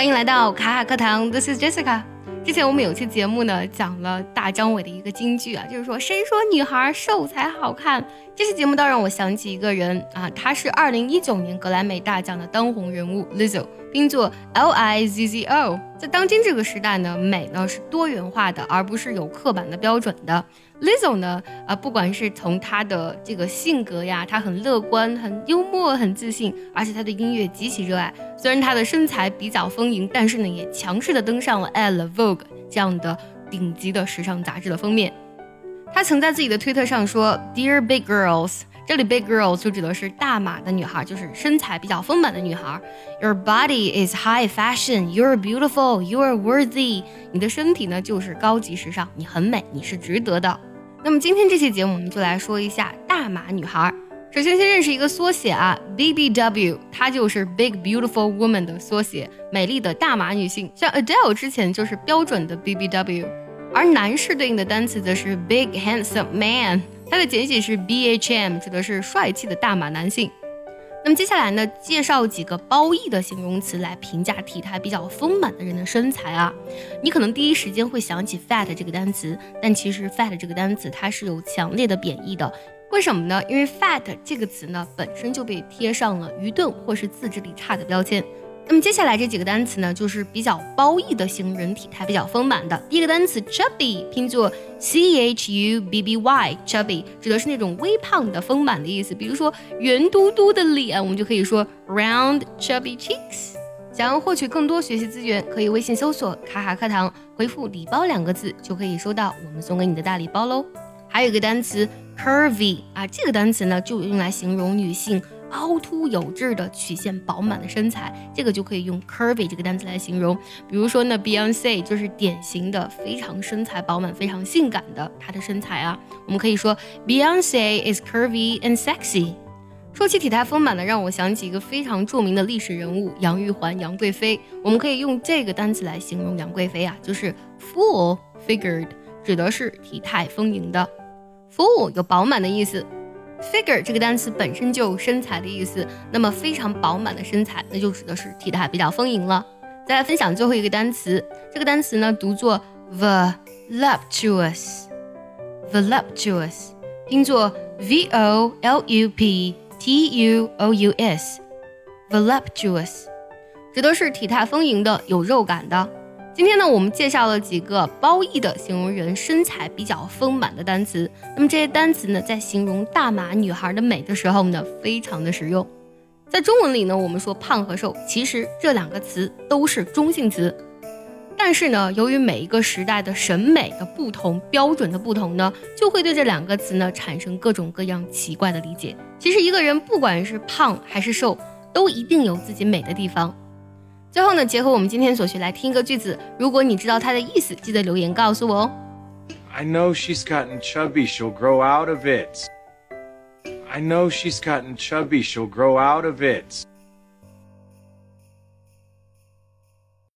欢迎来到卡卡课堂，This is Jessica。之前我们有期节目呢，讲了大张伟的一个金句啊，就是说谁说女孩瘦才好看？这期节目倒让我想起一个人啊，他是二零一九年格莱美大奖的当红人物 Lizzo，并作 L I Z Z O。在当今这个时代呢，美呢是多元化的，而不是有刻板的标准的。Lizzo 呢，啊，不管是从她的这个性格呀，她很乐观、很幽默、很自信，而且她对音乐极其热爱。虽然她的身材比较丰盈，但是呢，也强势的登上了《l Vogue》这样的顶级的时尚杂志的封面。她曾在自己的推特上说：“Dear big girls。”这里 big girls 就指的是大码的女孩，就是身材比较丰满的女孩。Your body is high fashion. You are beautiful. You are worthy. 你的身体呢就是高级时尚，你很美，你是值得的。那么今天这期节目我们就来说一下大码女孩。首先先认识一个缩写啊，BBW，它就是 Big Beautiful Woman 的缩写，美丽的大码女性。像 Adele 之前就是标准的 BBW，而男士对应的单词则是 Big Handsome Man。它的简写是 BHM，指的是帅气的大码男性。那么接下来呢，介绍几个褒义的形容词来评价体态比较丰满的人的身材啊。你可能第一时间会想起 fat 这个单词，但其实 fat 这个单词它是有强烈的贬义的。为什么呢？因为 fat 这个词呢本身就被贴上了愚钝或是自制力差的标签。那么接下来这几个单词呢，就是比较褒义的形容人体态比较丰满的。第一个单词 chubby，拼作 c h u b b y，chubby 指的是那种微胖的、丰满的意思。比如说圆嘟嘟的脸，我们就可以说 round chubby cheeks。想要获取更多学习资源，可以微信搜索“卡卡课堂”，回复“礼包”两个字，就可以收到我们送给你的大礼包喽。还有一个单词 curvy 啊，这个单词呢就用来形容女性。凹凸有致的曲线饱满的身材，这个就可以用 curvy 这个单词来形容。比如说呢，Beyonce 就是典型的非常身材饱满、非常性感的她的身材啊。我们可以说 Beyonce is curvy and sexy。说起体态丰满的，让我想起一个非常著名的历史人物杨玉环、杨贵妃。我们可以用这个单词来形容杨贵妃啊，就是 full figured，指的是体态丰盈的。full 有饱满的意思。Figure 这个单词本身就有身材的意思，那么非常饱满的身材，那就指的是体态比较丰盈了。再来分享最后一个单词，这个单词呢读作 voluptuous，voluptuous 拼作 v o l u p t u o u s，voluptuous 指的是体态丰盈的、有肉感的。今天呢，我们介绍了几个褒义的形容人身材比较丰满的单词。那么这些单词呢，在形容大码女孩的美的时候呢，非常的实用。在中文里呢，我们说胖和瘦，其实这两个词都是中性词。但是呢，由于每一个时代的审美的不同、标准的不同呢，就会对这两个词呢产生各种各样奇怪的理解。其实一个人不管是胖还是瘦，都一定有自己美的地方。最后呢，结合我们今天所学来听一个句子，如果你知道它的意思，记得留言告诉我哦。I know she's gotten chubby, she'll grow out of it. I know she's gotten chubby, she'll grow out of it.